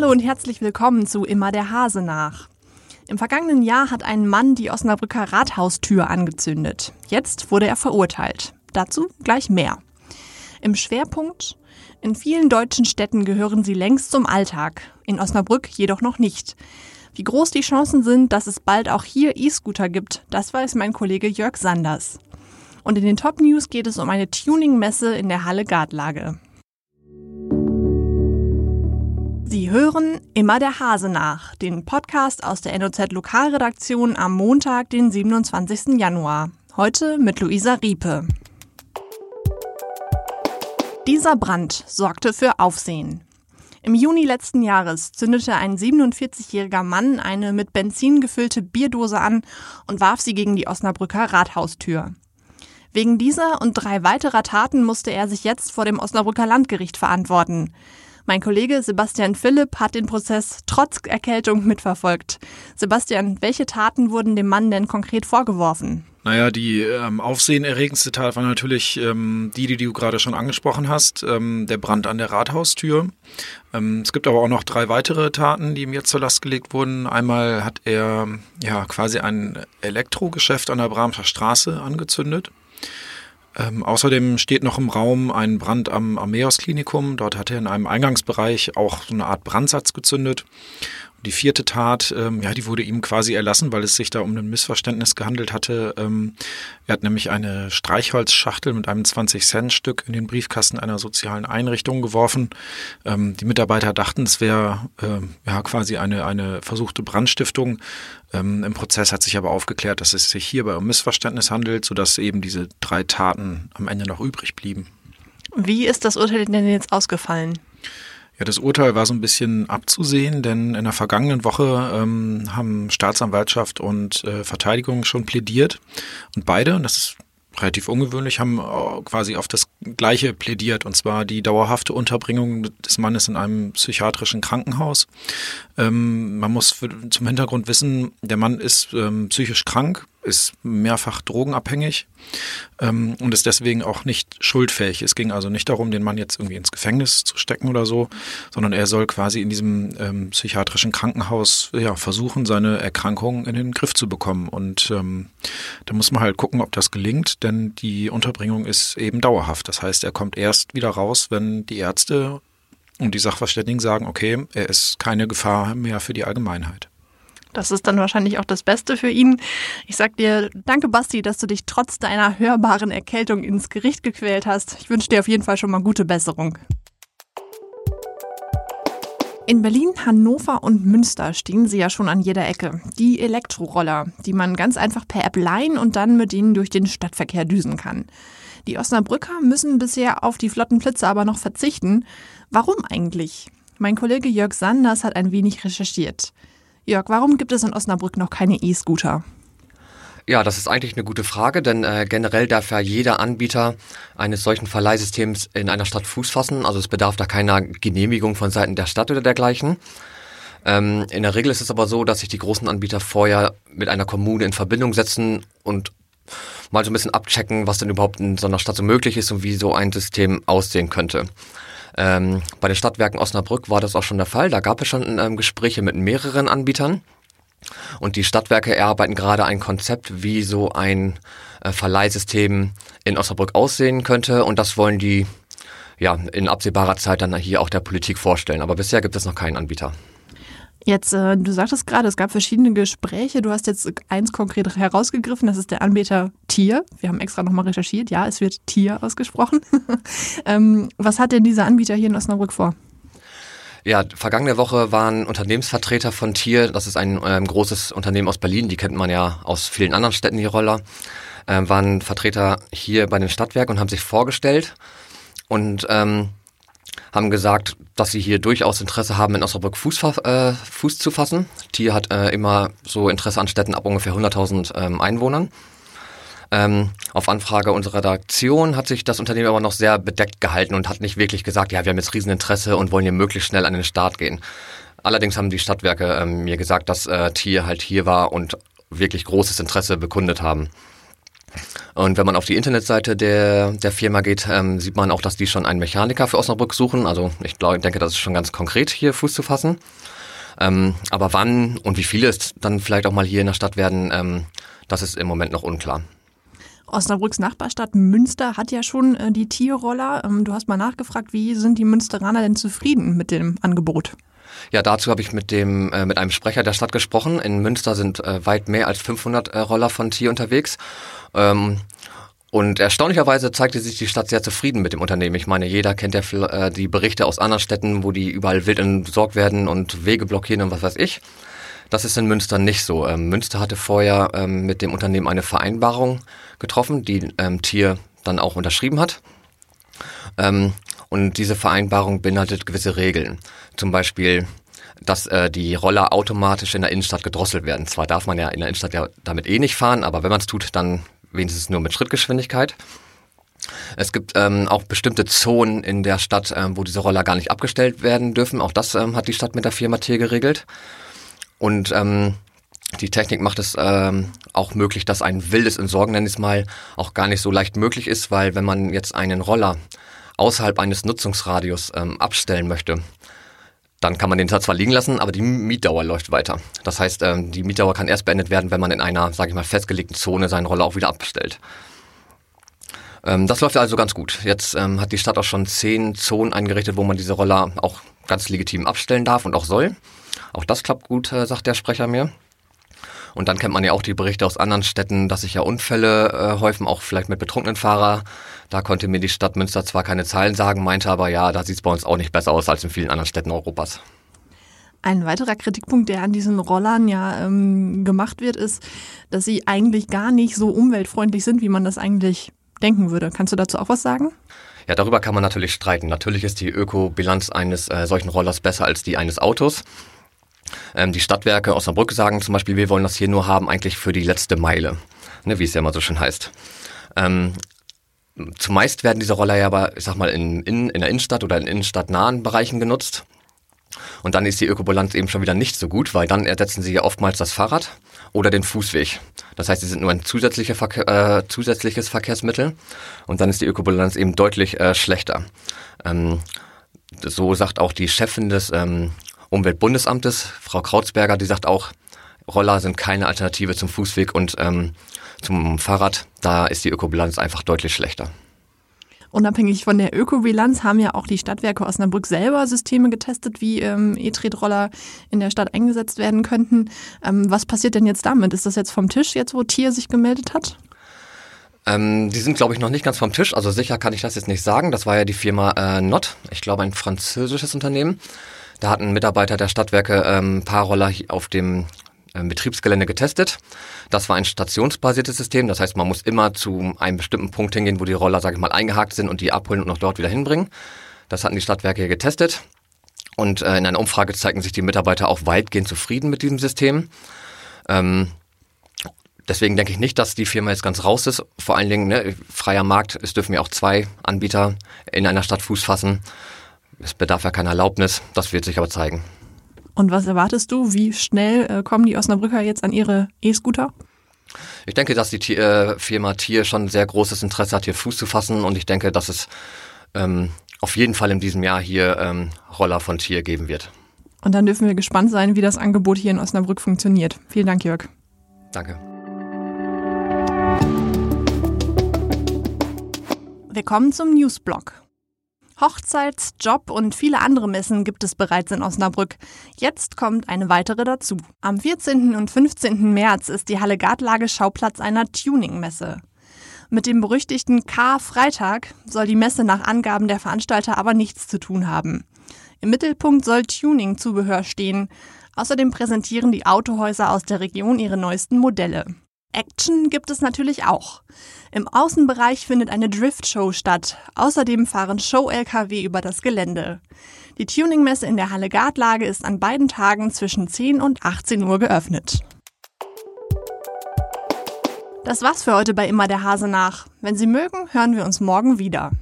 Hallo und herzlich willkommen zu Immer der Hase nach. Im vergangenen Jahr hat ein Mann die Osnabrücker Rathaustür angezündet. Jetzt wurde er verurteilt. Dazu gleich mehr. Im Schwerpunkt in vielen deutschen Städten gehören sie längst zum Alltag, in Osnabrück jedoch noch nicht. Wie groß die Chancen sind, dass es bald auch hier E-Scooter gibt, das weiß mein Kollege Jörg Sanders. Und in den Top News geht es um eine Tuning-Messe in der Halle Gartlage. Sie hören immer der Hase nach, den Podcast aus der NOZ Lokalredaktion am Montag, den 27. Januar. Heute mit Luisa Riepe. Dieser Brand sorgte für Aufsehen. Im Juni letzten Jahres zündete ein 47-jähriger Mann eine mit Benzin gefüllte Bierdose an und warf sie gegen die Osnabrücker Rathaustür. Wegen dieser und drei weiterer Taten musste er sich jetzt vor dem Osnabrücker Landgericht verantworten. Mein Kollege Sebastian Philipp hat den Prozess trotz Erkältung mitverfolgt. Sebastian, welche Taten wurden dem Mann denn konkret vorgeworfen? Naja, die ähm, aufsehenerregendste Tat war natürlich ähm, die, die du gerade schon angesprochen hast, ähm, der Brand an der Rathaustür. Ähm, es gibt aber auch noch drei weitere Taten, die ihm jetzt zur Last gelegt wurden. Einmal hat er ja quasi ein Elektrogeschäft an der Bramscher Straße angezündet. Ähm, außerdem steht noch im Raum ein Brand am Armeos-Klinikum. Dort hat er in einem Eingangsbereich auch so eine Art Brandsatz gezündet. Die vierte Tat, ähm, ja, die wurde ihm quasi erlassen, weil es sich da um ein Missverständnis gehandelt hatte. Ähm, er hat nämlich eine Streichholzschachtel mit einem 20-Cent-Stück in den Briefkasten einer sozialen Einrichtung geworfen. Ähm, die Mitarbeiter dachten, es wäre ähm, ja quasi eine, eine versuchte Brandstiftung. Ähm, Im Prozess hat sich aber aufgeklärt, dass es sich hierbei um Missverständnis handelt, sodass eben diese drei Taten am Ende noch übrig blieben. Wie ist das Urteil denn jetzt ausgefallen? Ja, das Urteil war so ein bisschen abzusehen, denn in der vergangenen Woche ähm, haben Staatsanwaltschaft und äh, Verteidigung schon plädiert. Und beide, und das ist relativ ungewöhnlich, haben äh, quasi auf das Gleiche plädiert, und zwar die dauerhafte Unterbringung des Mannes in einem psychiatrischen Krankenhaus. Ähm, man muss für, zum Hintergrund wissen, der Mann ist ähm, psychisch krank, ist mehrfach drogenabhängig ähm, und ist deswegen auch nicht schuldfähig. Es ging also nicht darum, den Mann jetzt irgendwie ins Gefängnis zu stecken oder so, sondern er soll quasi in diesem ähm, psychiatrischen Krankenhaus ja, versuchen, seine Erkrankung in den Griff zu bekommen. Und ähm, da muss man halt gucken, ob das gelingt, denn die Unterbringung ist eben dauerhaft. Das heißt, er kommt erst wieder raus, wenn die Ärzte und die Sachverständigen sagen, okay, er ist keine Gefahr mehr für die Allgemeinheit. Das ist dann wahrscheinlich auch das Beste für ihn. Ich sag dir, danke Basti, dass du dich trotz deiner hörbaren Erkältung ins Gericht gequält hast. Ich wünsche dir auf jeden Fall schon mal gute Besserung. In Berlin, Hannover und Münster stehen sie ja schon an jeder Ecke. Die Elektroroller, die man ganz einfach per App leihen und dann mit ihnen durch den Stadtverkehr düsen kann. Die Osnabrücker müssen bisher auf die flotten Flitze aber noch verzichten. Warum eigentlich? Mein Kollege Jörg Sanders hat ein wenig recherchiert. Jörg, warum gibt es in Osnabrück noch keine E-Scooter? Ja, das ist eigentlich eine gute Frage, denn äh, generell darf ja jeder Anbieter eines solchen Verleihsystems in einer Stadt Fuß fassen. Also es bedarf da keiner Genehmigung von Seiten der Stadt oder dergleichen. Ähm, in der Regel ist es aber so, dass sich die großen Anbieter vorher mit einer Kommune in Verbindung setzen und mal so ein bisschen abchecken, was denn überhaupt in so einer Stadt so möglich ist und wie so ein System aussehen könnte. Ähm, bei den Stadtwerken Osnabrück war das auch schon der Fall. Da gab es schon ähm, Gespräche mit mehreren Anbietern. Und die Stadtwerke erarbeiten gerade ein Konzept, wie so ein äh, Verleihsystem in Osnabrück aussehen könnte. Und das wollen die ja in absehbarer Zeit dann hier auch der Politik vorstellen. Aber bisher gibt es noch keinen Anbieter. Jetzt, äh, du sagtest gerade, es gab verschiedene Gespräche. Du hast jetzt eins konkret herausgegriffen, das ist der Anbieter Tier. Wir haben extra nochmal recherchiert. Ja, es wird Tier ausgesprochen. ähm, was hat denn dieser Anbieter hier in Osnabrück vor? Ja, vergangene Woche waren Unternehmensvertreter von Tier, das ist ein ähm, großes Unternehmen aus Berlin, die kennt man ja aus vielen anderen Städten, die Roller, ähm, waren Vertreter hier bei den Stadtwerken und haben sich vorgestellt. Und ähm, haben gesagt, dass sie hier durchaus Interesse haben, in Osnabrück Fuß, äh, Fuß zu fassen. Tier hat äh, immer so Interesse an Städten ab ungefähr 100.000 ähm, Einwohnern. Ähm, auf Anfrage unserer Redaktion hat sich das Unternehmen aber noch sehr bedeckt gehalten und hat nicht wirklich gesagt, ja, wir haben jetzt Rieseninteresse und wollen hier möglichst schnell an den Start gehen. Allerdings haben die Stadtwerke ähm, mir gesagt, dass äh, Tier halt hier war und wirklich großes Interesse bekundet haben. Und wenn man auf die Internetseite der, der Firma geht, ähm, sieht man auch, dass die schon einen Mechaniker für Osnabrück suchen. Also ich glaube, denke, das ist schon ganz konkret hier Fuß zu fassen. Ähm, aber wann und wie viele es dann vielleicht auch mal hier in der Stadt werden, ähm, das ist im Moment noch unklar. Osnabrücks Nachbarstadt Münster hat ja schon äh, die Tierroller. Ähm, du hast mal nachgefragt, wie sind die Münsteraner denn zufrieden mit dem Angebot? Ja, dazu habe ich mit dem äh, mit einem Sprecher der Stadt gesprochen. In Münster sind äh, weit mehr als 500 äh, Roller von Tier unterwegs. Ähm, und erstaunlicherweise zeigte sich die Stadt sehr zufrieden mit dem Unternehmen. Ich meine, jeder kennt ja äh, die Berichte aus anderen Städten, wo die überall wild entsorgt werden und Wege blockieren und was weiß ich. Das ist in Münster nicht so. Ähm, Münster hatte vorher ähm, mit dem Unternehmen eine Vereinbarung getroffen, die ähm, Tier dann auch unterschrieben hat. Ähm, und diese Vereinbarung beinhaltet gewisse Regeln. Zum Beispiel, dass äh, die Roller automatisch in der Innenstadt gedrosselt werden. Zwar darf man ja in der Innenstadt ja damit eh nicht fahren, aber wenn man es tut, dann wenigstens nur mit Schrittgeschwindigkeit. Es gibt ähm, auch bestimmte Zonen in der Stadt, ähm, wo diese Roller gar nicht abgestellt werden dürfen. Auch das ähm, hat die Stadt mit der Firma Tier geregelt. Und ähm, die Technik macht es ähm, auch möglich, dass ein wildes Entsorgen, nenne ich es mal, auch gar nicht so leicht möglich ist, weil wenn man jetzt einen Roller außerhalb eines Nutzungsradius ähm, abstellen möchte, dann kann man den zwar liegen lassen, aber die Mietdauer läuft weiter. Das heißt, ähm, die Mietdauer kann erst beendet werden, wenn man in einer, sage ich mal, festgelegten Zone seinen Roller auch wieder abstellt. Ähm, das läuft also ganz gut. Jetzt ähm, hat die Stadt auch schon zehn Zonen eingerichtet, wo man diese Roller auch ganz legitim abstellen darf und auch soll. Auch das klappt gut, äh, sagt der Sprecher mir. Und dann kennt man ja auch die Berichte aus anderen Städten, dass sich ja Unfälle äh, häufen, auch vielleicht mit betrunkenen Fahrer. Da konnte mir die Stadt Münster zwar keine Zahlen sagen, meinte aber, ja, da sieht es bei uns auch nicht besser aus als in vielen anderen Städten Europas. Ein weiterer Kritikpunkt, der an diesen Rollern ja ähm, gemacht wird, ist, dass sie eigentlich gar nicht so umweltfreundlich sind, wie man das eigentlich denken würde. Kannst du dazu auch was sagen? Ja, darüber kann man natürlich streiten. Natürlich ist die Ökobilanz eines äh, solchen Rollers besser als die eines Autos. Ähm, die Stadtwerke Osnabrück sagen zum Beispiel, wir wollen das hier nur haben eigentlich für die letzte Meile, ne, wie es ja immer so schön heißt. Ähm, zumeist werden diese Roller ja aber, ich sag mal, in, in, in der Innenstadt oder in innenstadtnahen Bereichen genutzt. Und dann ist die Ökobilanz eben schon wieder nicht so gut, weil dann ersetzen sie ja oftmals das Fahrrad oder den Fußweg. Das heißt, sie sind nur ein zusätzlicher Verkehr, äh, zusätzliches Verkehrsmittel und dann ist die Ökobilanz eben deutlich äh, schlechter. Ähm, so sagt auch die Chefin des ähm, Umweltbundesamtes, Frau Krautsberger, die sagt auch, Roller sind keine Alternative zum Fußweg und ähm, zum Fahrrad. Da ist die Ökobilanz einfach deutlich schlechter. Unabhängig von der Ökobilanz haben ja auch die Stadtwerke Osnabrück selber Systeme getestet, wie ähm, E-Tretroller in der Stadt eingesetzt werden könnten. Ähm, was passiert denn jetzt damit? Ist das jetzt vom Tisch, jetzt wo Tier sich gemeldet hat? Ähm, die sind, glaube ich, noch nicht ganz vom Tisch. Also sicher kann ich das jetzt nicht sagen. Das war ja die Firma äh, Not, ich glaube ein französisches Unternehmen. Da hat ein Mitarbeiter der Stadtwerke ähm, ein paar Roller auf dem äh, Betriebsgelände getestet. Das war ein stationsbasiertes System, das heißt, man muss immer zu einem bestimmten Punkt hingehen, wo die Roller, sage ich mal, eingehakt sind und die abholen und auch dort wieder hinbringen. Das hatten die Stadtwerke getestet. Und äh, in einer Umfrage zeigten sich die Mitarbeiter auch weitgehend zufrieden mit diesem System. Ähm, deswegen denke ich nicht, dass die Firma jetzt ganz raus ist. Vor allen Dingen, ne, freier Markt, es dürfen ja auch zwei Anbieter in einer Stadt Fuß fassen. Es bedarf ja keiner Erlaubnis, das wird sich aber zeigen. Und was erwartest du? Wie schnell äh, kommen die Osnabrücker jetzt an ihre E-Scooter? Ich denke, dass die äh, Firma Tier schon sehr großes Interesse hat, hier Fuß zu fassen und ich denke, dass es ähm, auf jeden Fall in diesem Jahr hier ähm, Roller von Tier geben wird. Und dann dürfen wir gespannt sein, wie das Angebot hier in Osnabrück funktioniert. Vielen Dank, Jörg. Danke. Wir kommen zum Newsblog. Hochzeits-, Job- und viele andere Messen gibt es bereits in Osnabrück. Jetzt kommt eine weitere dazu. Am 14. und 15. März ist die Halle Gartlage Schauplatz einer Tuning-Messe. Mit dem berüchtigten K-Freitag soll die Messe nach Angaben der Veranstalter aber nichts zu tun haben. Im Mittelpunkt soll Tuning-Zubehör stehen. Außerdem präsentieren die Autohäuser aus der Region ihre neuesten Modelle. Action gibt es natürlich auch. Im Außenbereich findet eine Drift-Show statt. Außerdem fahren Show-LKW über das Gelände. Die Tuningmesse in der Halle Gartlage ist an beiden Tagen zwischen 10 und 18 Uhr geöffnet. Das war's für heute bei Immer der Hase nach. Wenn Sie mögen, hören wir uns morgen wieder.